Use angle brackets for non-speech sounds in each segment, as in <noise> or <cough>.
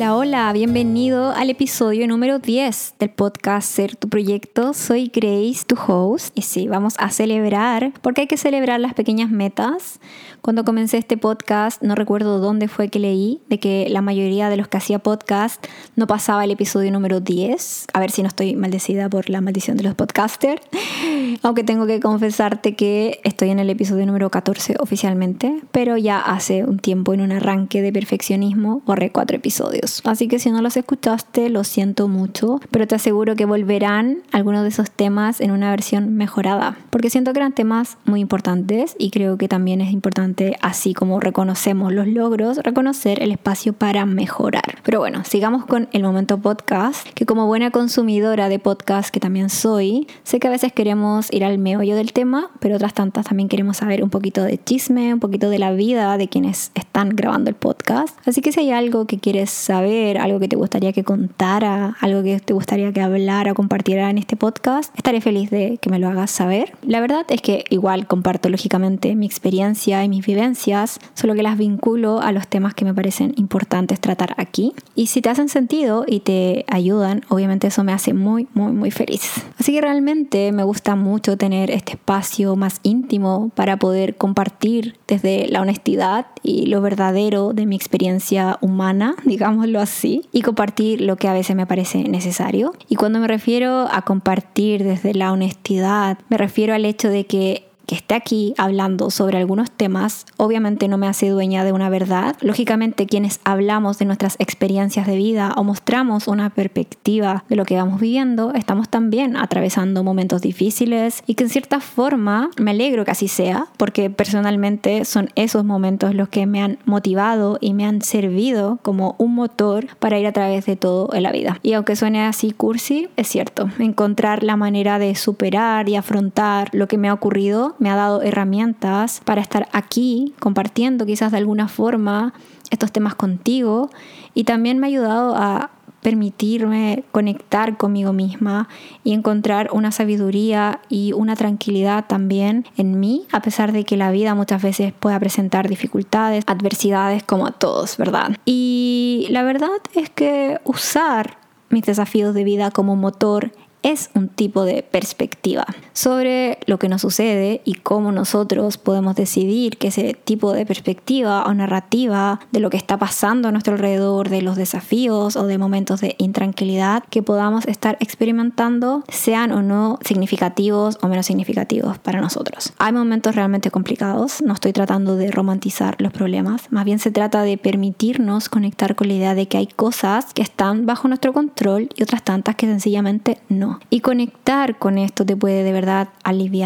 Hola, hola, bienvenido al episodio número 10 del podcast Ser tu proyecto. Soy Grace, tu host, y sí, vamos a celebrar, porque hay que celebrar las pequeñas metas. Cuando comencé este podcast, no recuerdo dónde fue que leí de que la mayoría de los que hacía podcast no pasaba el episodio número 10. A ver si no estoy maldecida por la maldición de los podcasters. <laughs> Aunque tengo que confesarte que estoy en el episodio número 14 oficialmente, pero ya hace un tiempo en un arranque de perfeccionismo borré cuatro episodios. Así que si no los escuchaste, lo siento mucho, pero te aseguro que volverán algunos de esos temas en una versión mejorada, porque siento que eran temas muy importantes y creo que también es importante así como reconocemos los logros, reconocer el espacio para mejorar. Pero bueno, sigamos con el momento podcast, que como buena consumidora de podcast que también soy, sé que a veces queremos ir al meollo del tema, pero otras tantas también queremos saber un poquito de chisme, un poquito de la vida de quienes están grabando el podcast. Así que si hay algo que quieres saber, algo que te gustaría que contara, algo que te gustaría que hablara o compartiera en este podcast, estaré feliz de que me lo hagas saber. La verdad es que igual comparto lógicamente mi experiencia y mi vivencias, solo que las vinculo a los temas que me parecen importantes tratar aquí. Y si te hacen sentido y te ayudan, obviamente eso me hace muy, muy, muy feliz. Así que realmente me gusta mucho tener este espacio más íntimo para poder compartir desde la honestidad y lo verdadero de mi experiencia humana, <laughs> digámoslo así, y compartir lo que a veces me parece necesario. Y cuando me refiero a compartir desde la honestidad, me refiero al hecho de que que esté aquí hablando sobre algunos temas, obviamente no me hace dueña de una verdad. Lógicamente, quienes hablamos de nuestras experiencias de vida o mostramos una perspectiva de lo que vamos viviendo, estamos también atravesando momentos difíciles y que en cierta forma me alegro que así sea, porque personalmente son esos momentos los que me han motivado y me han servido como un motor para ir a través de todo en la vida. Y aunque suene así cursi, es cierto, encontrar la manera de superar y afrontar lo que me ha ocurrido me ha dado herramientas para estar aquí compartiendo quizás de alguna forma estos temas contigo y también me ha ayudado a permitirme conectar conmigo misma y encontrar una sabiduría y una tranquilidad también en mí, a pesar de que la vida muchas veces pueda presentar dificultades, adversidades como a todos, ¿verdad? Y la verdad es que usar mis desafíos de vida como motor es un tipo de perspectiva sobre lo que nos sucede y cómo nosotros podemos decidir que ese tipo de perspectiva o narrativa de lo que está pasando a nuestro alrededor, de los desafíos o de momentos de intranquilidad que podamos estar experimentando, sean o no significativos o menos significativos para nosotros. Hay momentos realmente complicados, no estoy tratando de romantizar los problemas, más bien se trata de permitirnos conectar con la idea de que hay cosas que están bajo nuestro control y otras tantas que sencillamente no y conectar con esto te puede de verdad aliviar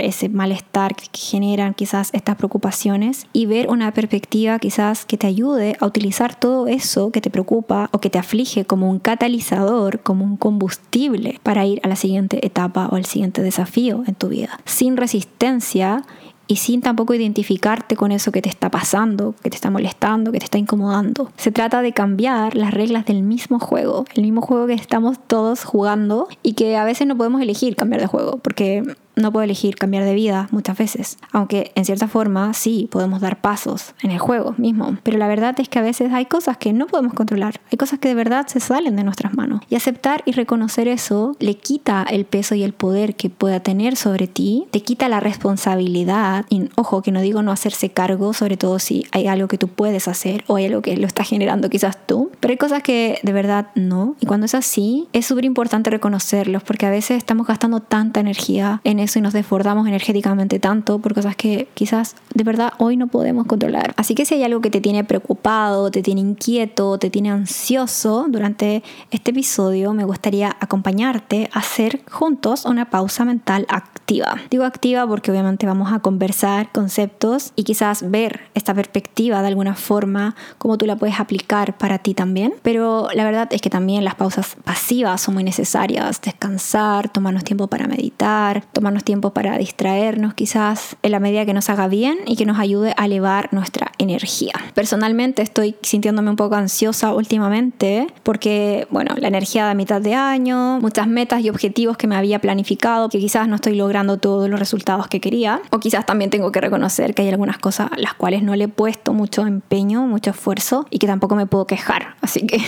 ese malestar que generan quizás estas preocupaciones y ver una perspectiva quizás que te ayude a utilizar todo eso que te preocupa o que te aflige como un catalizador, como un combustible para ir a la siguiente etapa o al siguiente desafío en tu vida. Sin resistencia y sin tampoco identificarte con eso que te está pasando, que te está molestando, que te está incomodando. Se trata de cambiar las reglas del mismo juego, el mismo juego que estamos todos jugando y que a veces no podemos elegir cambiar de juego, porque no puedo elegir cambiar de vida muchas veces, aunque en cierta forma sí podemos dar pasos en el juego mismo, pero la verdad es que a veces hay cosas que no podemos controlar, hay cosas que de verdad se salen de nuestras manos. Y aceptar y reconocer eso le quita el peso y el poder que pueda tener sobre ti, te quita la responsabilidad. Y ojo que no digo no hacerse cargo, sobre todo si hay algo que tú puedes hacer o hay algo que lo está generando quizás tú, pero hay cosas que de verdad no. Y cuando es así es súper importante reconocerlos porque a veces estamos gastando tanta energía en eso y nos desbordamos energéticamente tanto por cosas que quizás de verdad hoy no podemos controlar. Así que si hay algo que te tiene preocupado, te tiene inquieto, te tiene ansioso durante este episodio, me gustaría acompañarte a hacer juntos una pausa mental activa. Digo activa porque obviamente vamos a conversar conceptos y quizás ver esta perspectiva de alguna forma, cómo tú la puedes aplicar para ti también. Pero la verdad es que también las pausas pasivas son muy necesarias. Descansar, tomarnos tiempo para meditar, tomarnos darnos tiempo para distraernos quizás en la medida que nos haga bien y que nos ayude a elevar nuestra energía. Personalmente estoy sintiéndome un poco ansiosa últimamente porque, bueno, la energía de mitad de año, muchas metas y objetivos que me había planificado, que quizás no estoy logrando todos los resultados que quería, o quizás también tengo que reconocer que hay algunas cosas a las cuales no le he puesto mucho empeño, mucho esfuerzo y que tampoco me puedo quejar. Así que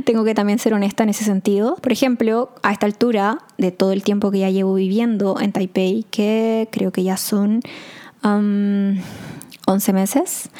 <laughs> tengo que también ser honesta en ese sentido. Por ejemplo, a esta altura de todo el tiempo que ya llevo viviendo en Taipei, que creo que ya son 11 meses,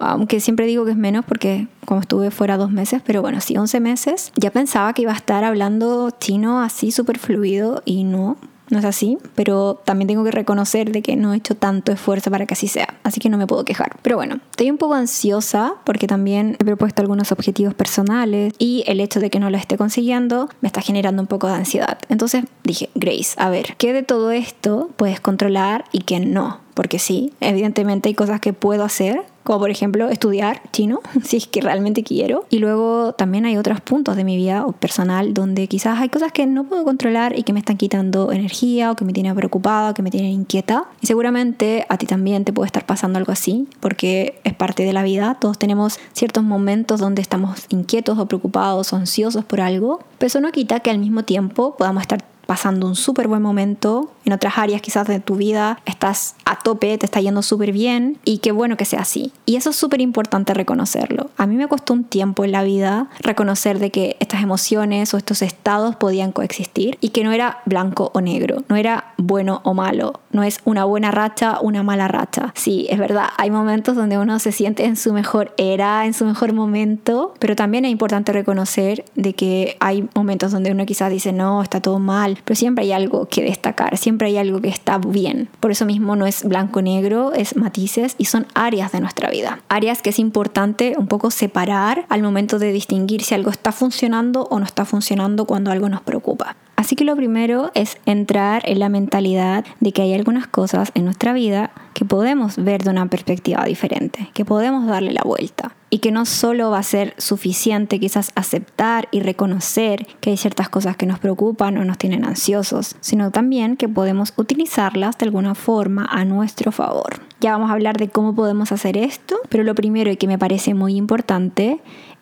aunque siempre digo que es menos porque como estuve fuera dos meses, pero bueno, sí, 11 meses, ya pensaba que iba a estar hablando chino así súper fluido y no, no es así, pero también tengo que reconocer de que no he hecho tanto esfuerzo para que así sea, así que no me puedo quejar. Pero bueno, estoy un poco ansiosa porque también he propuesto algunos objetivos personales y el hecho de que no lo esté consiguiendo me está generando un poco de ansiedad. Entonces dije, Grace, a ver, ¿qué de todo esto puedes controlar y qué no? Porque sí, evidentemente hay cosas que puedo hacer como por ejemplo estudiar chino, <laughs> si es que realmente quiero. Y luego también hay otros puntos de mi vida personal donde quizás hay cosas que no puedo controlar y que me están quitando energía o que me tienen preocupada, que me tienen inquieta. Y seguramente a ti también te puede estar pasando algo así, porque es parte de la vida. Todos tenemos ciertos momentos donde estamos inquietos o preocupados o ansiosos por algo, pero eso no quita que al mismo tiempo podamos estar pasando un súper buen momento, en otras áreas quizás de tu vida estás a tope, te está yendo súper bien y qué bueno que sea así. Y eso es súper importante reconocerlo. A mí me costó un tiempo en la vida reconocer de que estas emociones o estos estados podían coexistir y que no era blanco o negro, no era bueno o malo, no es una buena racha, una mala racha. Sí, es verdad, hay momentos donde uno se siente en su mejor era, en su mejor momento, pero también es importante reconocer de que hay momentos donde uno quizás dice, no, está todo mal, pero siempre hay algo que destacar, siempre hay algo que está bien. Por eso mismo no es blanco-negro, es matices y son áreas de nuestra vida. Áreas que es importante un poco separar al momento de distinguir si algo está funcionando o no está funcionando cuando algo nos preocupa. Así que lo primero es entrar en la mentalidad de que hay algunas cosas en nuestra vida que podemos ver de una perspectiva diferente, que podemos darle la vuelta y que no solo va a ser suficiente quizás aceptar y reconocer que hay ciertas cosas que nos preocupan o nos tienen ansiosos, sino también que podemos utilizarlas de alguna forma a nuestro favor. Ya vamos a hablar de cómo podemos hacer esto, pero lo primero y que me parece muy importante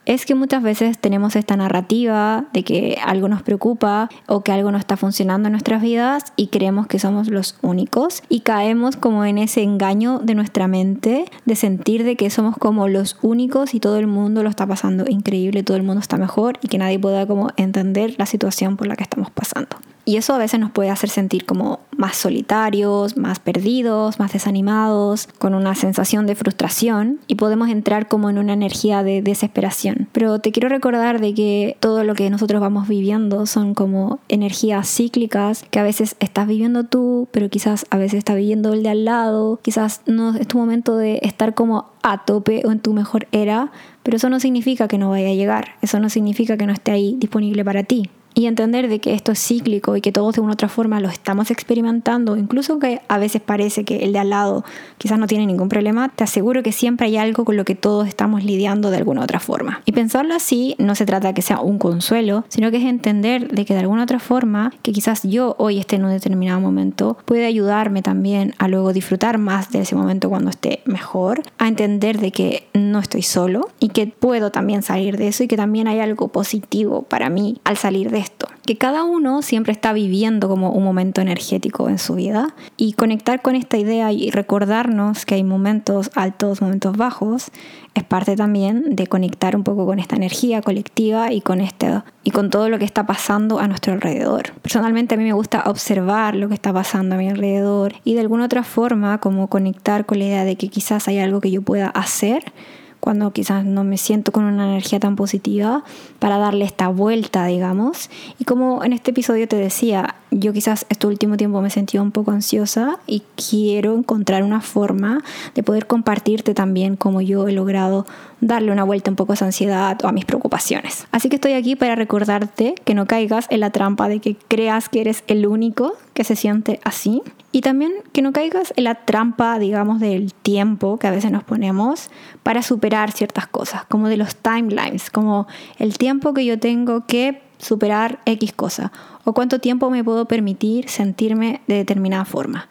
es que muchas veces tenemos esta narrativa de que algo nos preocupa o que algo no está funcionando en nuestras vidas y creemos que somos los únicos y caemos como en ese engaño de nuestra mente de sentir de que somos como los únicos y todo el mundo lo está pasando increíble, todo el mundo está mejor y que nadie pueda como entender la situación por la que estamos pasando. Y eso a veces nos puede hacer sentir como más solitarios, más perdidos, más desanimados, con una sensación de frustración y podemos entrar como en una energía de desesperación. Pero te quiero recordar de que todo lo que nosotros vamos viviendo son como energías cíclicas que a veces estás viviendo tú, pero quizás a veces está viviendo el de al lado, quizás no es tu momento de estar como a tope o en tu mejor era, pero eso no significa que no vaya a llegar, eso no significa que no esté ahí disponible para ti y entender de que esto es cíclico y que todos de una u otra forma lo estamos experimentando, incluso que a veces parece que el de al lado quizás no tiene ningún problema, te aseguro que siempre hay algo con lo que todos estamos lidiando de alguna u otra forma. Y pensarlo así no se trata de que sea un consuelo, sino que es entender de que de alguna u otra forma, que quizás yo hoy esté en un determinado momento, puede ayudarme también a luego disfrutar más de ese momento cuando esté mejor, a entender de que no estoy solo y que puedo también salir de eso y que también hay algo positivo para mí al salir de que cada uno siempre está viviendo como un momento energético en su vida y conectar con esta idea y recordarnos que hay momentos altos, momentos bajos, es parte también de conectar un poco con esta energía colectiva y con este y con todo lo que está pasando a nuestro alrededor. Personalmente a mí me gusta observar lo que está pasando a mi alrededor y de alguna otra forma como conectar con la idea de que quizás hay algo que yo pueda hacer cuando quizás no me siento con una energía tan positiva, para darle esta vuelta, digamos. Y como en este episodio te decía, yo quizás este último tiempo me sentía un poco ansiosa y quiero encontrar una forma de poder compartirte también cómo yo he logrado darle una vuelta un poco a esa ansiedad o a mis preocupaciones. Así que estoy aquí para recordarte que no caigas en la trampa de que creas que eres el único que se siente así y también que no caigas en la trampa, digamos, del tiempo que a veces nos ponemos para superar ciertas cosas, como de los timelines, como el tiempo que yo tengo que superar X cosa o cuánto tiempo me puedo permitir sentirme de determinada forma.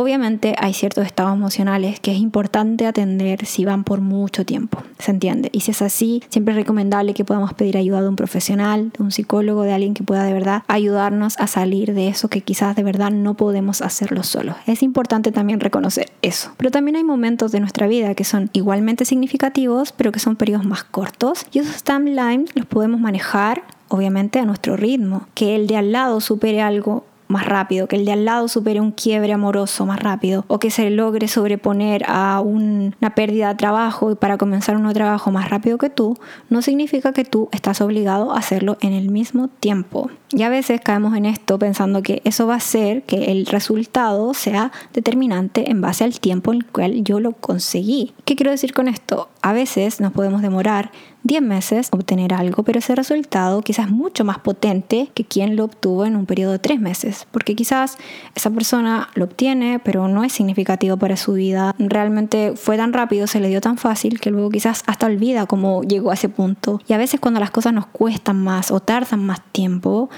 Obviamente hay ciertos estados emocionales que es importante atender si van por mucho tiempo, ¿se entiende? Y si es así, siempre es recomendable que podamos pedir ayuda de un profesional, de un psicólogo, de alguien que pueda de verdad ayudarnos a salir de eso que quizás de verdad no podemos hacerlo solos. Es importante también reconocer eso. Pero también hay momentos de nuestra vida que son igualmente significativos, pero que son periodos más cortos y esos timelines los podemos manejar obviamente a nuestro ritmo. Que el de al lado supere algo más rápido, que el de al lado supere un quiebre amoroso más rápido o que se logre sobreponer a una pérdida de trabajo y para comenzar un nuevo trabajo más rápido que tú, no significa que tú estás obligado a hacerlo en el mismo tiempo. Y a veces caemos en esto pensando que eso va a hacer que el resultado sea determinante en base al tiempo en el cual yo lo conseguí. ¿Qué quiero decir con esto? A veces nos podemos demorar 10 meses obtener algo, pero ese resultado quizás es mucho más potente que quien lo obtuvo en un periodo de 3 meses, porque quizás esa persona lo obtiene, pero no es significativo para su vida. Realmente fue tan rápido, se le dio tan fácil que luego quizás hasta olvida cómo llegó a ese punto. Y a veces cuando las cosas nos cuestan más o tardan más tiempo,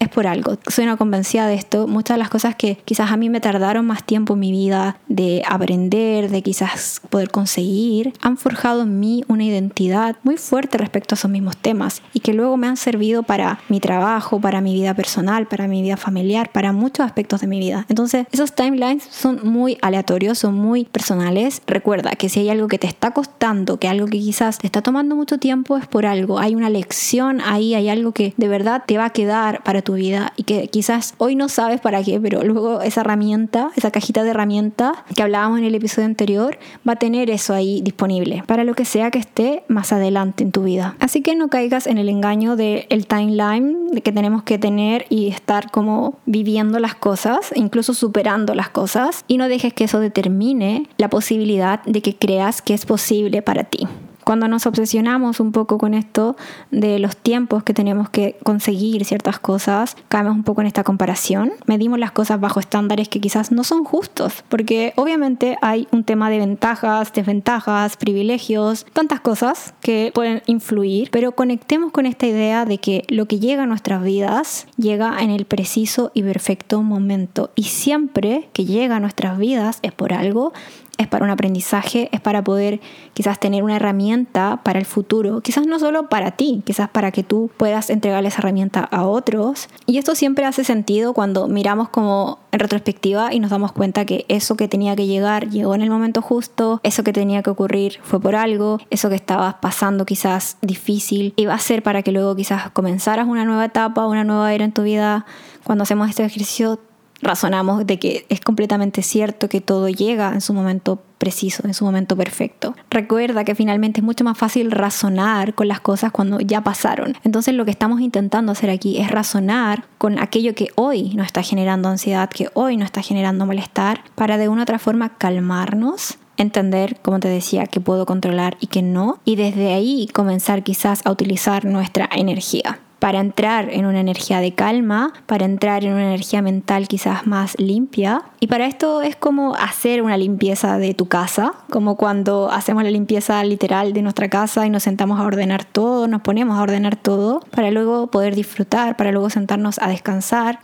es por algo. Soy una convencida de esto. Muchas de las cosas que quizás a mí me tardaron más tiempo en mi vida de aprender, de quizás poder conseguir, han forjado en mí una identidad muy fuerte respecto a esos mismos temas y que luego me han servido para mi trabajo, para mi vida personal, para mi vida familiar, para muchos aspectos de mi vida. Entonces, esos timelines son muy aleatorios, son muy personales. Recuerda que si hay algo que te está costando, que algo que quizás te está tomando mucho tiempo, es por algo. Hay una lección ahí, hay algo que de verdad te va a quedar para vida y que quizás hoy no sabes para qué, pero luego esa herramienta, esa cajita de herramientas que hablábamos en el episodio anterior, va a tener eso ahí disponible para lo que sea que esté más adelante en tu vida. Así que no caigas en el engaño del el timeline de que tenemos que tener y estar como viviendo las cosas, incluso superando las cosas, y no dejes que eso determine la posibilidad de que creas que es posible para ti cuando nos obsesionamos un poco con esto de los tiempos que tenemos que conseguir ciertas cosas, caemos un poco en esta comparación. Medimos las cosas bajo estándares que quizás no son justos, porque obviamente hay un tema de ventajas, desventajas, privilegios, tantas cosas que pueden influir, pero conectemos con esta idea de que lo que llega a nuestras vidas llega en el preciso y perfecto momento. Y siempre que llega a nuestras vidas es por algo es para un aprendizaje, es para poder quizás tener una herramienta para el futuro, quizás no solo para ti, quizás para que tú puedas entregarle esa herramienta a otros. Y esto siempre hace sentido cuando miramos como en retrospectiva y nos damos cuenta que eso que tenía que llegar llegó en el momento justo, eso que tenía que ocurrir fue por algo, eso que estabas pasando quizás difícil iba a ser para que luego quizás comenzaras una nueva etapa, una nueva era en tu vida. Cuando hacemos este ejercicio razonamos de que es completamente cierto que todo llega en su momento preciso, en su momento perfecto. Recuerda que finalmente es mucho más fácil razonar con las cosas cuando ya pasaron. Entonces lo que estamos intentando hacer aquí es razonar con aquello que hoy nos está generando ansiedad, que hoy nos está generando malestar, para de una u otra forma calmarnos entender, como te decía, que puedo controlar y que no, y desde ahí comenzar quizás a utilizar nuestra energía para entrar en una energía de calma, para entrar en una energía mental quizás más limpia. Y para esto es como hacer una limpieza de tu casa, como cuando hacemos la limpieza literal de nuestra casa y nos sentamos a ordenar todo, nos ponemos a ordenar todo, para luego poder disfrutar, para luego sentarnos a descansar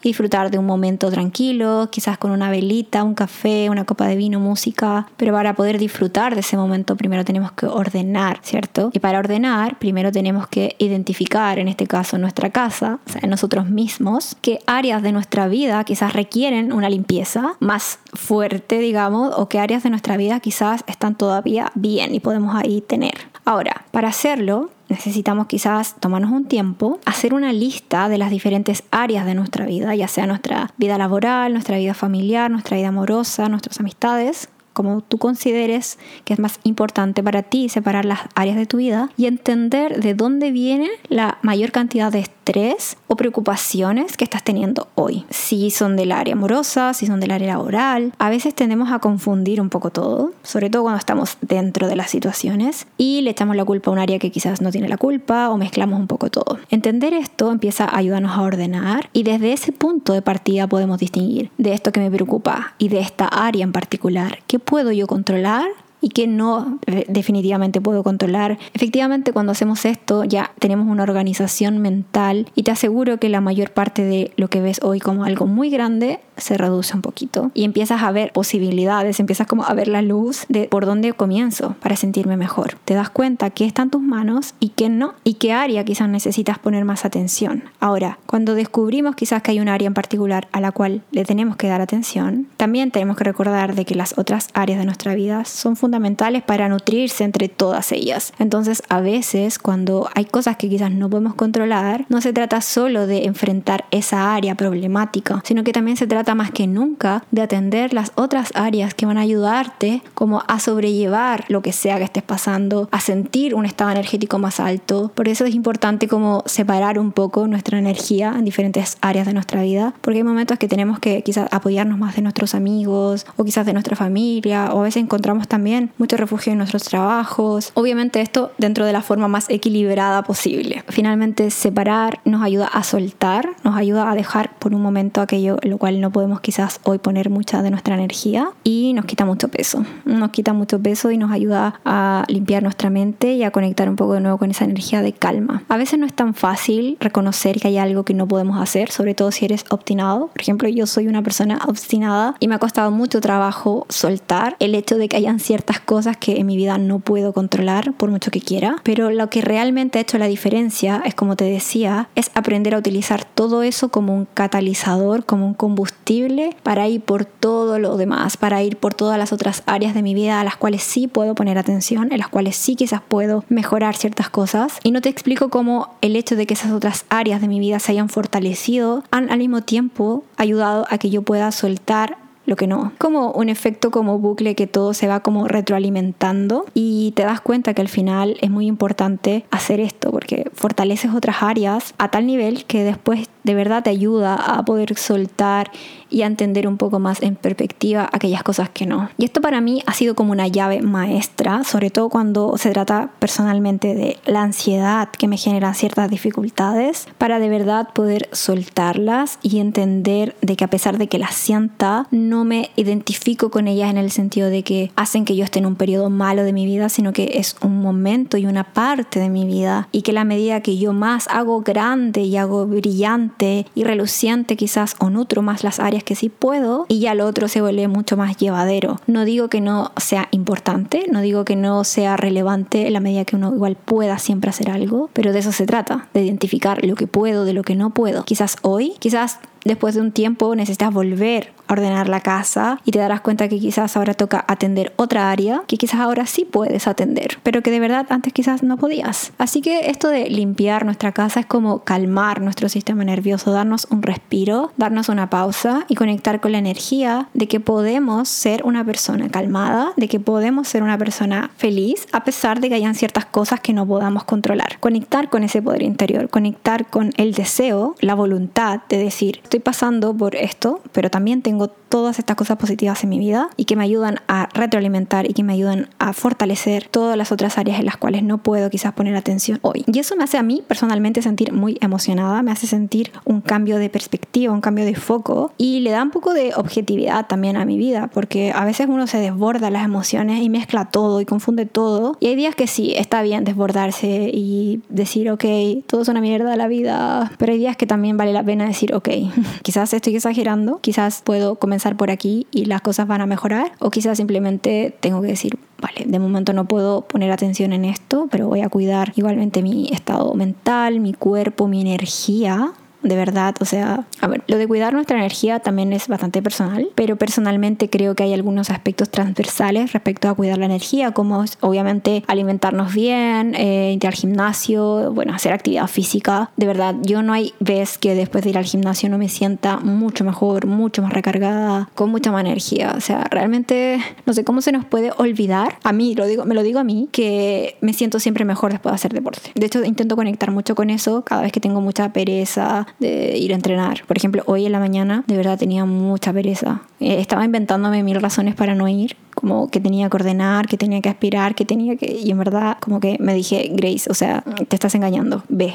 disfrutar de un momento tranquilo, quizás con una velita, un café, una copa de vino, música. Pero para poder disfrutar de ese momento primero tenemos que ordenar, ¿cierto? Y para ordenar primero tenemos que identificar, en este caso, casa, o sea, en nosotros mismos, qué áreas de nuestra vida quizás requieren una limpieza más fuerte, digamos, o qué áreas de nuestra vida quizás están todavía bien y podemos ahí tener. Ahora, para hacerlo, necesitamos quizás tomarnos un tiempo, hacer una lista de las diferentes áreas de nuestra vida, ya sea nuestra vida laboral, nuestra vida familiar, nuestra vida amorosa, nuestras amistades, como tú consideres que es más importante para ti separar las áreas de tu vida y entender de dónde viene la mayor cantidad de o preocupaciones que estás teniendo hoy. Si son del área amorosa, si son del área laboral. A veces tendemos a confundir un poco todo, sobre todo cuando estamos dentro de las situaciones y le echamos la culpa a un área que quizás no tiene la culpa o mezclamos un poco todo. Entender esto empieza a ayudarnos a ordenar y desde ese punto de partida podemos distinguir de esto que me preocupa y de esta área en particular, qué puedo yo controlar y qué no eh, definitivamente puedo controlar. Efectivamente, cuando hacemos esto ya tenemos una organización mental y te aseguro que la mayor parte de lo que ves hoy como algo muy grande se reduce un poquito y empiezas a ver posibilidades, empiezas como a ver la luz de por dónde comienzo para sentirme mejor. Te das cuenta que está en tus manos y que no y qué área quizás necesitas poner más atención. Ahora, cuando descubrimos quizás que hay un área en particular a la cual le tenemos que dar atención, también tenemos que recordar de que las otras áreas de nuestra vida son fundamentales para nutrirse entre todas ellas. Entonces, a veces cuando hay cosas que quizás no podemos controlar, no se trata solo de enfrentar esa área problemática, sino que también se trata más que nunca de atender las otras áreas que van a ayudarte como a sobrellevar lo que sea que estés pasando, a sentir un estado energético más alto. Por eso es importante como separar un poco nuestra energía en diferentes áreas de nuestra vida, porque hay momentos que tenemos que quizás apoyarnos más de nuestros amigos o quizás de nuestra familia, o a veces encontramos también mucho refugio en nuestros trabajos. Obviamente esto dentro de la forma más equilibrada posible. Finalmente separar nos ayuda a soltar, nos ayuda a dejar por un momento aquello lo cual no podemos quizás hoy poner mucha de nuestra energía y nos quita mucho peso. Nos quita mucho peso y nos ayuda a limpiar nuestra mente y a conectar un poco de nuevo con esa energía de calma. A veces no es tan fácil reconocer que hay algo que no podemos hacer, sobre todo si eres obstinado. Por ejemplo, yo soy una persona obstinada y me ha costado mucho trabajo soltar el hecho de que hayan ciertas cosas que en mi vida no puedo controlar por mucho que quiera. Pero lo que realmente ha hecho la diferencia es, como te decía, es aprender a utilizar todo eso como un catalizador, como un combustible para ir por todo lo demás, para ir por todas las otras áreas de mi vida a las cuales sí puedo poner atención, en las cuales sí quizás puedo mejorar ciertas cosas. Y no te explico cómo el hecho de que esas otras áreas de mi vida se hayan fortalecido han al mismo tiempo ayudado a que yo pueda soltar lo que no. Como un efecto como bucle que todo se va como retroalimentando y te das cuenta que al final es muy importante hacer esto porque fortaleces otras áreas a tal nivel que después de verdad te ayuda a poder soltar y a entender un poco más en perspectiva aquellas cosas que no. Y esto para mí ha sido como una llave maestra, sobre todo cuando se trata personalmente de la ansiedad que me genera ciertas dificultades, para de verdad poder soltarlas y entender de que a pesar de que las sienta, no me identifico con ellas en el sentido de que hacen que yo esté en un periodo malo de mi vida, sino que es un momento y una parte de mi vida y que la medida que yo más hago grande y hago brillante y reluciente quizás o nutro más las áreas que sí puedo y ya lo otro se vuelve mucho más llevadero. No digo que no sea importante, no digo que no sea relevante en la medida que uno igual pueda siempre hacer algo, pero de eso se trata, de identificar lo que puedo de lo que no puedo. Quizás hoy, quizás después de un tiempo necesitas volver a ordenar la casa y te darás cuenta que quizás ahora toca atender otra área que quizás ahora sí puedes atender, pero que de verdad antes quizás no podías. Así que esto de limpiar nuestra casa es como calmar nuestro sistema nervioso, darnos un respiro, darnos una pausa y conectar con la energía de que podemos ser una persona calmada, de que podemos ser una persona feliz a pesar de que hayan ciertas cosas que no podamos controlar. Conectar con ese poder interior, conectar con el deseo, la voluntad de decir, estoy pasando por esto, pero también tengo todas estas cosas positivas en mi vida y que me ayudan a retroalimentar y que me ayudan a fortalecer todas las otras áreas en las cuales no puedo quizás poner atención hoy. Y eso me hace a mí personalmente sentir muy emocionada, me hace sentir un cambio de perspectiva, un cambio de foco y le da un poco de objetividad también a mi vida, porque a veces uno se desborda las emociones y mezcla todo y confunde todo. Y hay días que sí, está bien desbordarse y decir, ok, todo es una mierda la vida, pero hay días que también vale la pena decir, ok, <laughs> quizás estoy exagerando, quizás puedo comenzar por aquí y las cosas van a mejorar. O quizás simplemente tengo que decir, vale, de momento no puedo poner atención en esto, pero voy a cuidar igualmente mi estado mental, mi cuerpo, mi energía de verdad, o sea, a ver, lo de cuidar nuestra energía también es bastante personal, pero personalmente creo que hay algunos aspectos transversales respecto a cuidar la energía, como obviamente alimentarnos bien, eh, ir al gimnasio, bueno, hacer actividad física. De verdad, yo no hay vez que después de ir al gimnasio no me sienta mucho mejor, mucho más recargada, con mucha más energía. O sea, realmente no sé cómo se nos puede olvidar, a mí, lo digo, me lo digo a mí, que me siento siempre mejor después de hacer deporte. De hecho, intento conectar mucho con eso cada vez que tengo mucha pereza, de ir a entrenar. Por ejemplo, hoy en la mañana de verdad tenía mucha pereza. Eh, estaba inventándome mil razones para no ir como que tenía que ordenar, que tenía que aspirar, que tenía que... Y en verdad como que me dije, Grace, o sea, te estás engañando, ve.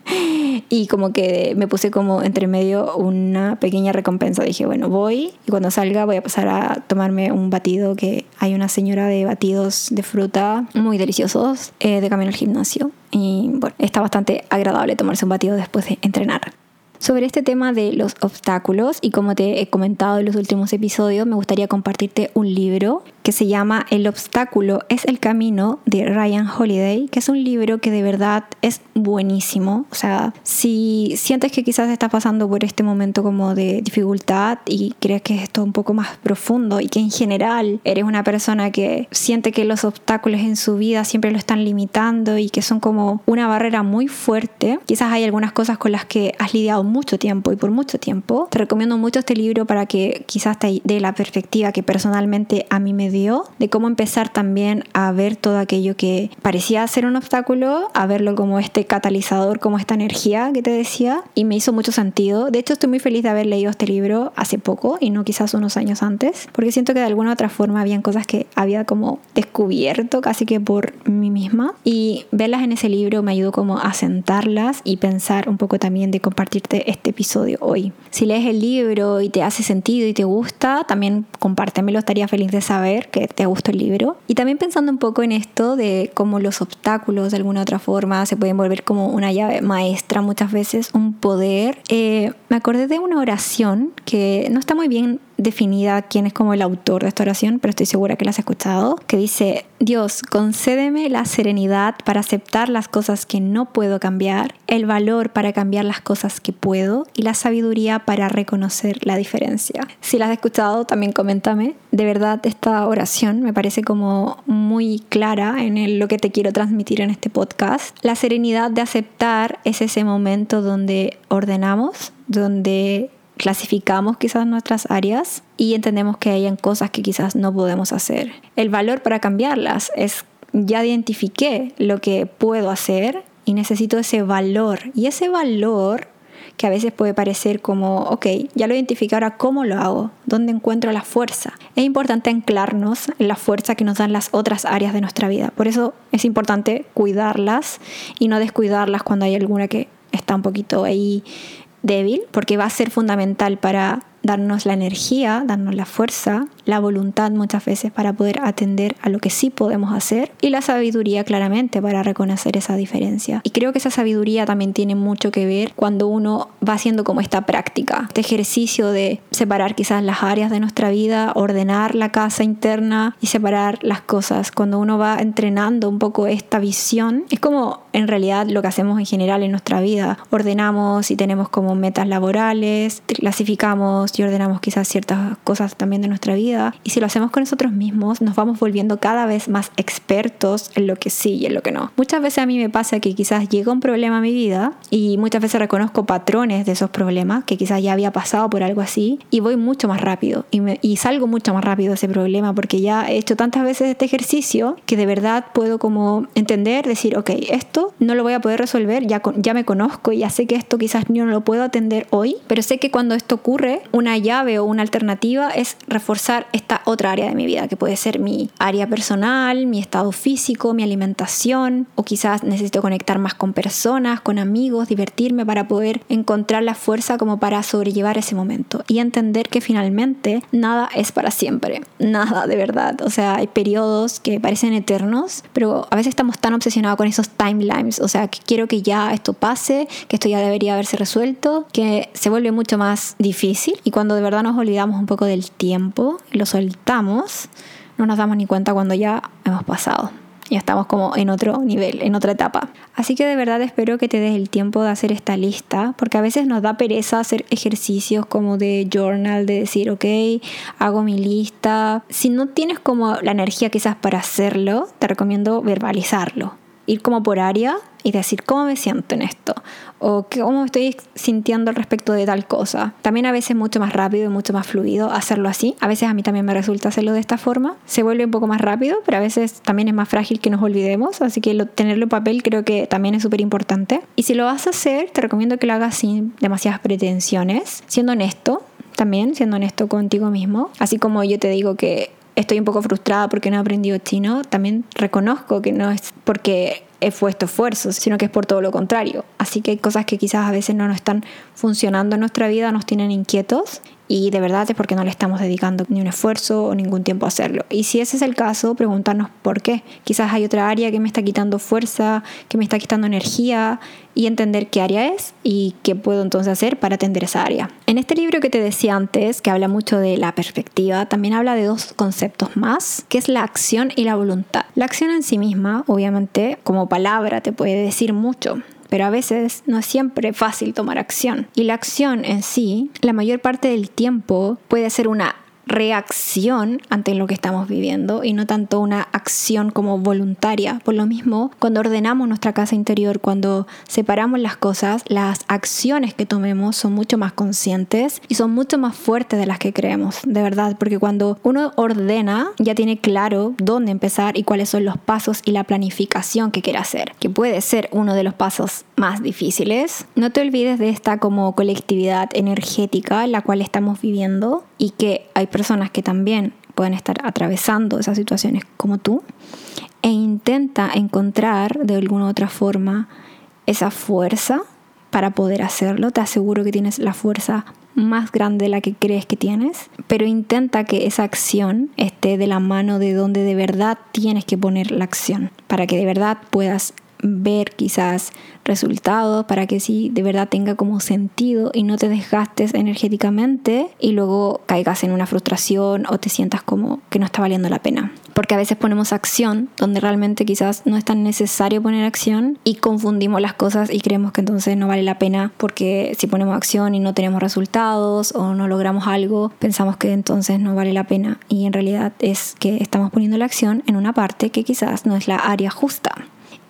<laughs> y como que me puse como entre medio una pequeña recompensa. Dije, bueno, voy y cuando salga voy a pasar a tomarme un batido que hay una señora de batidos de fruta muy deliciosos eh, de camino al gimnasio. Y bueno, está bastante agradable tomarse un batido después de entrenar. Sobre este tema de los obstáculos y como te he comentado en los últimos episodios, me gustaría compartirte un libro que se llama El obstáculo es el camino de Ryan Holiday, que es un libro que de verdad es buenísimo. O sea, si sientes que quizás estás pasando por este momento como de dificultad y crees que esto es un poco más profundo y que en general eres una persona que siente que los obstáculos en su vida siempre lo están limitando y que son como una barrera muy fuerte, quizás hay algunas cosas con las que has lidiado mucho tiempo y por mucho tiempo, te recomiendo mucho este libro para que quizás te dé la perspectiva que personalmente a mí me dio de cómo empezar también a ver todo aquello que parecía ser un obstáculo, a verlo como este catalizador, como esta energía que te decía, y me hizo mucho sentido. De hecho, estoy muy feliz de haber leído este libro hace poco y no quizás unos años antes, porque siento que de alguna u otra forma habían cosas que había como descubierto casi que por mí misma y verlas en ese libro me ayudó como a sentarlas y pensar un poco también de compartirte este episodio hoy. Si lees el libro y te hace sentido y te gusta, también compártemelo, estaría feliz de saber que te gustó el libro. Y también pensando un poco en esto de cómo los obstáculos de alguna otra forma se pueden volver como una llave maestra muchas veces, un poder. Eh, me acordé de una oración que no está muy bien definida quién es como el autor de esta oración, pero estoy segura que la has escuchado, que dice, Dios, concédeme la serenidad para aceptar las cosas que no puedo cambiar, el valor para cambiar las cosas que puedo y la sabiduría para reconocer la diferencia. Si la has escuchado, también coméntame. De verdad, esta oración me parece como muy clara en lo que te quiero transmitir en este podcast. La serenidad de aceptar es ese momento donde ordenamos, donde clasificamos quizás nuestras áreas y entendemos que hayan cosas que quizás no podemos hacer. El valor para cambiarlas es ya identifiqué lo que puedo hacer y necesito ese valor. Y ese valor que a veces puede parecer como, ok, ya lo identifiqué, ahora cómo lo hago, dónde encuentro la fuerza. Es importante anclarnos en la fuerza que nos dan las otras áreas de nuestra vida. Por eso es importante cuidarlas y no descuidarlas cuando hay alguna que está un poquito ahí débil, porque va a ser fundamental para darnos la energía, darnos la fuerza, la voluntad muchas veces para poder atender a lo que sí podemos hacer y la sabiduría claramente para reconocer esa diferencia. Y creo que esa sabiduría también tiene mucho que ver cuando uno va haciendo como esta práctica, este ejercicio de separar quizás las áreas de nuestra vida, ordenar la casa interna y separar las cosas. Cuando uno va entrenando un poco esta visión, es como en realidad lo que hacemos en general en nuestra vida. Ordenamos y tenemos como metas laborales, clasificamos y ordenamos quizás ciertas cosas también de nuestra vida. Y si lo hacemos con nosotros mismos, nos vamos volviendo cada vez más expertos en lo que sí y en lo que no. Muchas veces a mí me pasa que quizás llega un problema a mi vida y muchas veces reconozco patrones de esos problemas, que quizás ya había pasado por algo así, y voy mucho más rápido y, y salgo mucho más rápido de ese problema porque ya he hecho tantas veces este ejercicio que de verdad puedo como entender, decir, ok, esto no lo voy a poder resolver, ya, ya me conozco y ya sé que esto quizás yo no lo puedo atender hoy, pero sé que cuando esto ocurre, una llave o una alternativa es reforzar esta otra área de mi vida, que puede ser mi área personal, mi estado físico, mi alimentación, o quizás necesito conectar más con personas, con amigos, divertirme para poder encontrar la fuerza como para sobrellevar ese momento y entender que finalmente nada es para siempre, nada de verdad. O sea, hay periodos que parecen eternos, pero a veces estamos tan obsesionados con esos timelines, o sea, que quiero que ya esto pase, que esto ya debería haberse resuelto, que se vuelve mucho más difícil y cuando de verdad nos olvidamos un poco del tiempo, lo soltamos, no nos damos ni cuenta cuando ya hemos pasado. Ya estamos como en otro nivel, en otra etapa. Así que de verdad espero que te des el tiempo de hacer esta lista, porque a veces nos da pereza hacer ejercicios como de journal, de decir, ok, hago mi lista. Si no tienes como la energía quizás para hacerlo, te recomiendo verbalizarlo ir como por área y decir cómo me siento en esto o cómo estoy sintiendo al respecto de tal cosa. También a veces mucho más rápido y mucho más fluido hacerlo así. A veces a mí también me resulta hacerlo de esta forma. Se vuelve un poco más rápido, pero a veces también es más frágil que nos olvidemos, así que tenerlo en papel creo que también es súper importante. Y si lo vas a hacer, te recomiendo que lo hagas sin demasiadas pretensiones, siendo honesto también, siendo honesto contigo mismo, así como yo te digo que estoy un poco frustrada porque no he aprendido chino, también reconozco que no es porque he puesto esfuerzos, sino que es por todo lo contrario. Así que hay cosas que quizás a veces no nos están funcionando en nuestra vida, nos tienen inquietos y de verdad es porque no le estamos dedicando ni un esfuerzo o ningún tiempo a hacerlo. Y si ese es el caso, preguntarnos por qué. Quizás hay otra área que me está quitando fuerza, que me está quitando energía y entender qué área es y qué puedo entonces hacer para atender esa área. En este libro que te decía antes, que habla mucho de la perspectiva, también habla de dos conceptos más, que es la acción y la voluntad. La acción en sí misma, obviamente, como palabra te puede decir mucho pero a veces no es siempre fácil tomar acción. Y la acción en sí, la mayor parte del tiempo puede ser una reacción ante lo que estamos viviendo y no tanto una acción como voluntaria. Por lo mismo, cuando ordenamos nuestra casa interior, cuando separamos las cosas, las acciones que tomemos son mucho más conscientes y son mucho más fuertes de las que creemos, de verdad, porque cuando uno ordena ya tiene claro dónde empezar y cuáles son los pasos y la planificación que quiere hacer, que puede ser uno de los pasos más difíciles. No te olvides de esta como colectividad energética en la cual estamos viviendo y que hay personas que también pueden estar atravesando esas situaciones como tú e intenta encontrar de alguna u otra forma esa fuerza para poder hacerlo. Te aseguro que tienes la fuerza más grande de la que crees que tienes, pero intenta que esa acción esté de la mano de donde de verdad tienes que poner la acción, para que de verdad puedas ver quizás resultados para que sí de verdad tenga como sentido y no te desgastes energéticamente y luego caigas en una frustración o te sientas como que no está valiendo la pena. Porque a veces ponemos acción donde realmente quizás no es tan necesario poner acción y confundimos las cosas y creemos que entonces no vale la pena porque si ponemos acción y no tenemos resultados o no logramos algo, pensamos que entonces no vale la pena y en realidad es que estamos poniendo la acción en una parte que quizás no es la área justa.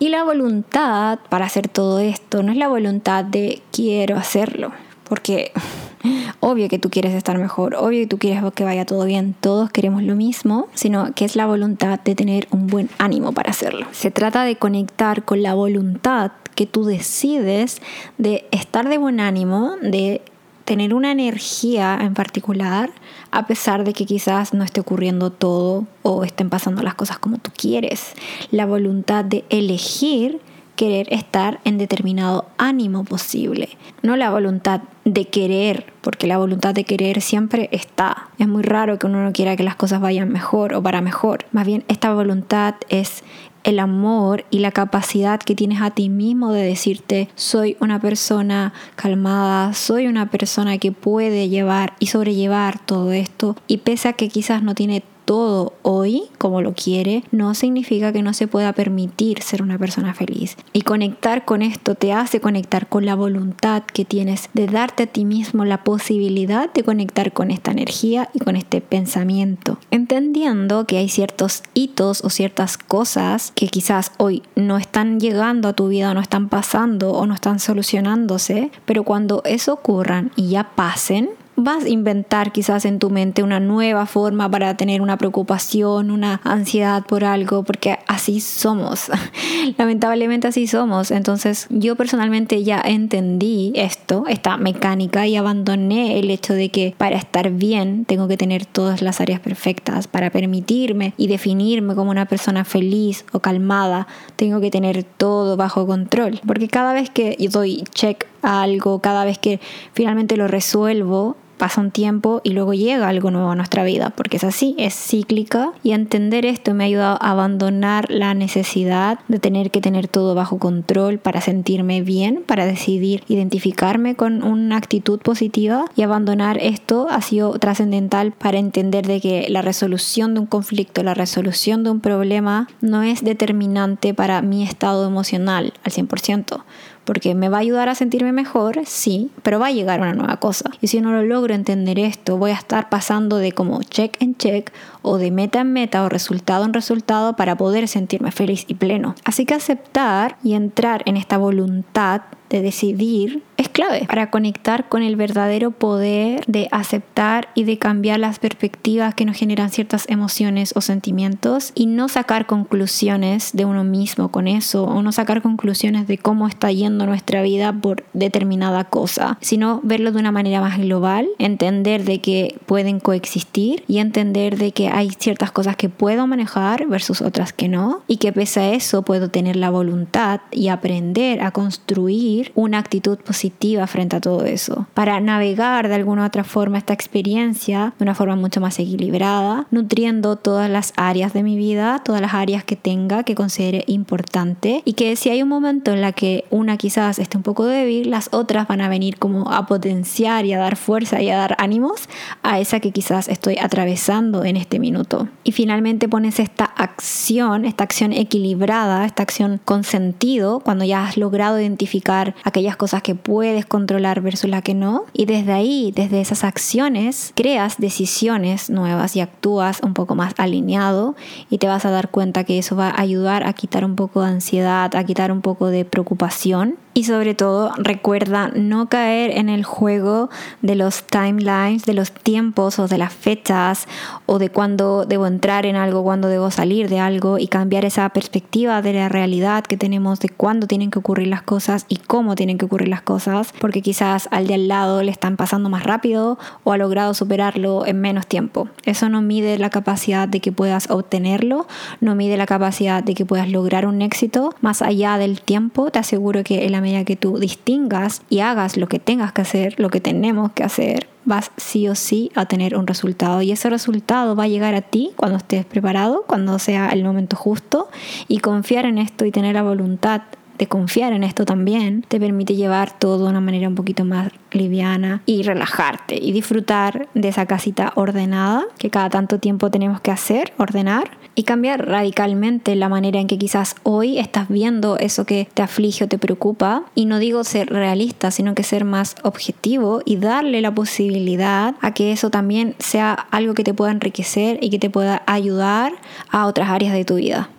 Y la voluntad para hacer todo esto no es la voluntad de quiero hacerlo, porque <laughs> obvio que tú quieres estar mejor, obvio que tú quieres que vaya todo bien, todos queremos lo mismo, sino que es la voluntad de tener un buen ánimo para hacerlo. Se trata de conectar con la voluntad que tú decides de estar de buen ánimo, de tener una energía en particular, a pesar de que quizás no esté ocurriendo todo o estén pasando las cosas como tú quieres. La voluntad de elegir querer estar en determinado ánimo posible, no la voluntad de querer, porque la voluntad de querer siempre está. Es muy raro que uno no quiera que las cosas vayan mejor o para mejor. Más bien, esta voluntad es el amor y la capacidad que tienes a ti mismo de decirte, soy una persona calmada, soy una persona que puede llevar y sobrellevar todo esto. Y pese a que quizás no tiene todo hoy como lo quiere, no significa que no se pueda permitir ser una persona feliz. Y conectar con esto te hace conectar con la voluntad que tienes de darte a ti mismo la posibilidad de conectar con esta energía y con este pensamiento. Entendiendo que hay ciertos hitos o ciertas cosas que quizás hoy no están llegando a tu vida, no están pasando o no están solucionándose, pero cuando eso ocurran y ya pasen, vas a inventar quizás en tu mente una nueva forma para tener una preocupación, una ansiedad por algo, porque así somos. <laughs> Lamentablemente así somos. Entonces yo personalmente ya entendí esto, esta mecánica, y abandoné el hecho de que para estar bien tengo que tener todas las áreas perfectas, para permitirme y definirme como una persona feliz o calmada, tengo que tener todo bajo control. Porque cada vez que doy check a algo, cada vez que finalmente lo resuelvo, pasa un tiempo y luego llega algo nuevo a nuestra vida, porque es así, es cíclica y entender esto me ha ayudado a abandonar la necesidad de tener que tener todo bajo control para sentirme bien, para decidir identificarme con una actitud positiva y abandonar esto ha sido trascendental para entender de que la resolución de un conflicto, la resolución de un problema no es determinante para mi estado emocional al 100% porque me va a ayudar a sentirme mejor, sí, pero va a llegar una nueva cosa. Y si no lo logro entender esto, voy a estar pasando de como check en check o de meta en meta o resultado en resultado para poder sentirme feliz y pleno. Así que aceptar y entrar en esta voluntad de decidir es clave para conectar con el verdadero poder de aceptar y de cambiar las perspectivas que nos generan ciertas emociones o sentimientos y no sacar conclusiones de uno mismo con eso o no sacar conclusiones de cómo está yendo nuestra vida por determinada cosa, sino verlo de una manera más global, entender de que pueden coexistir y entender de que hay ciertas cosas que puedo manejar versus otras que no y que pese a eso puedo tener la voluntad y aprender a construir una actitud positiva frente a todo eso. Para navegar de alguna u otra forma esta experiencia de una forma mucho más equilibrada, nutriendo todas las áreas de mi vida, todas las áreas que tenga que considere importante y que si hay un momento en la que una quizás esté un poco débil, las otras van a venir como a potenciar y a dar fuerza y a dar ánimos a esa que quizás estoy atravesando en este minuto. Y finalmente pones esta acción, esta acción equilibrada, esta acción con sentido, cuando ya has logrado identificar aquellas cosas que puedes controlar versus las que no. Y desde ahí, desde esas acciones, creas decisiones nuevas y actúas un poco más alineado y te vas a dar cuenta que eso va a ayudar a quitar un poco de ansiedad, a quitar un poco de preocupación y sobre todo recuerda no caer en el juego de los timelines, de los tiempos o de las fechas o de cuándo debo entrar en algo, cuándo debo salir de algo y cambiar esa perspectiva de la realidad que tenemos de cuándo tienen que ocurrir las cosas y cómo tienen que ocurrir las cosas, porque quizás al de al lado le están pasando más rápido o ha logrado superarlo en menos tiempo. Eso no mide la capacidad de que puedas obtenerlo, no mide la capacidad de que puedas lograr un éxito más allá del tiempo. Te aseguro que el que tú distingas y hagas lo que tengas que hacer, lo que tenemos que hacer, vas sí o sí a tener un resultado. Y ese resultado va a llegar a ti cuando estés preparado, cuando sea el momento justo. Y confiar en esto y tener la voluntad de confiar en esto también te permite llevar todo de una manera un poquito más liviana y relajarte y disfrutar de esa casita ordenada que cada tanto tiempo tenemos que hacer, ordenar y cambiar radicalmente la manera en que quizás hoy estás viendo eso que te aflige o te preocupa. Y no digo ser realista, sino que ser más objetivo y darle la posibilidad a que eso también sea algo que te pueda enriquecer y que te pueda ayudar a otras áreas de tu vida.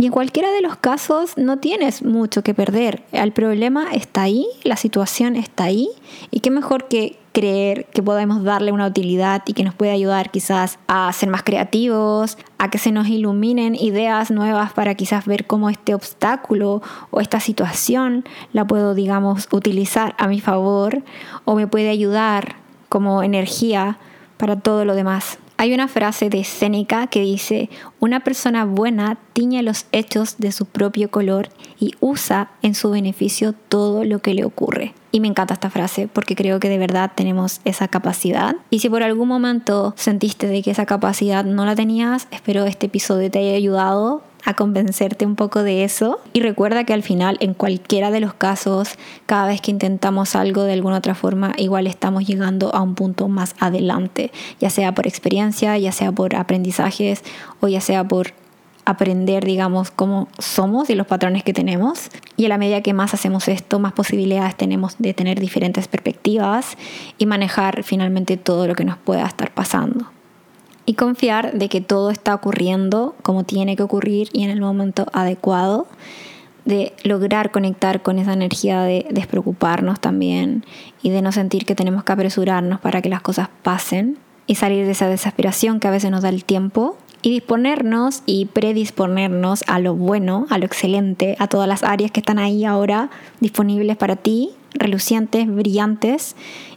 Y en cualquiera de los casos no tienes mucho que perder. El problema está ahí, la situación está ahí. Y qué mejor que creer que podemos darle una utilidad y que nos puede ayudar quizás a ser más creativos, a que se nos iluminen ideas nuevas para quizás ver cómo este obstáculo o esta situación la puedo, digamos, utilizar a mi favor o me puede ayudar como energía para todo lo demás. Hay una frase de Séneca que dice, una persona buena tiñe los hechos de su propio color y usa en su beneficio todo lo que le ocurre. Y me encanta esta frase porque creo que de verdad tenemos esa capacidad. Y si por algún momento sentiste de que esa capacidad no la tenías, espero este episodio te haya ayudado a convencerte un poco de eso. Y recuerda que al final, en cualquiera de los casos, cada vez que intentamos algo de alguna otra forma, igual estamos llegando a un punto más adelante, ya sea por experiencia, ya sea por aprendizajes o ya sea por aprender, digamos, cómo somos y los patrones que tenemos. Y a la medida que más hacemos esto, más posibilidades tenemos de tener diferentes perspectivas y manejar finalmente todo lo que nos pueda estar pasando y confiar de que todo está ocurriendo como tiene que ocurrir y en el momento adecuado, de lograr conectar con esa energía de despreocuparnos también y de no sentir que tenemos que apresurarnos para que las cosas pasen y salir de esa desesperación que a veces nos da el tiempo y disponernos y predisponernos a lo bueno, a lo excelente, a todas las áreas que están ahí ahora disponibles para ti, relucientes, brillantes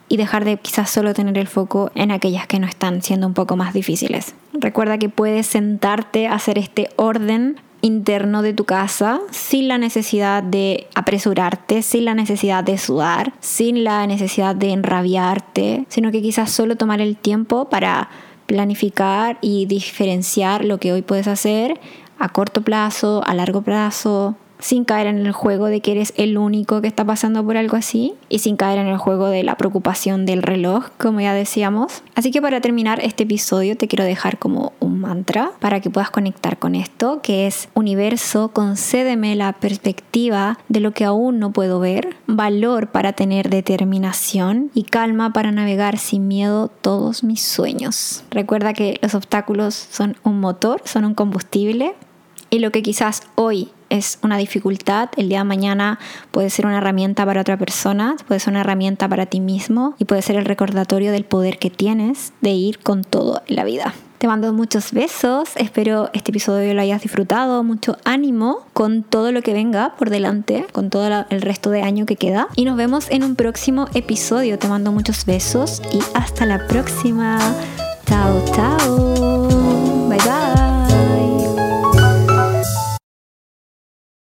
y dejar de quizás solo tener el foco en aquellas que no están siendo un poco más difíciles. Recuerda que puedes sentarte a hacer este orden interno de tu casa sin la necesidad de apresurarte, sin la necesidad de sudar, sin la necesidad de enrabiarte, sino que quizás solo tomar el tiempo para planificar y diferenciar lo que hoy puedes hacer a corto plazo, a largo plazo, sin caer en el juego de que eres el único que está pasando por algo así y sin caer en el juego de la preocupación del reloj, como ya decíamos. Así que para terminar este episodio te quiero dejar como un mantra para que puedas conectar con esto, que es universo, concédeme la perspectiva de lo que aún no puedo ver, valor para tener determinación y calma para navegar sin miedo todos mis sueños. Recuerda que los obstáculos son un motor, son un combustible y lo que quizás hoy es una dificultad, el día de mañana puede ser una herramienta para otra persona, puede ser una herramienta para ti mismo y puede ser el recordatorio del poder que tienes de ir con todo en la vida. Te mando muchos besos, espero este episodio lo hayas disfrutado, mucho ánimo con todo lo que venga por delante, con todo el resto de año que queda. Y nos vemos en un próximo episodio. Te mando muchos besos y hasta la próxima. Chao, chao.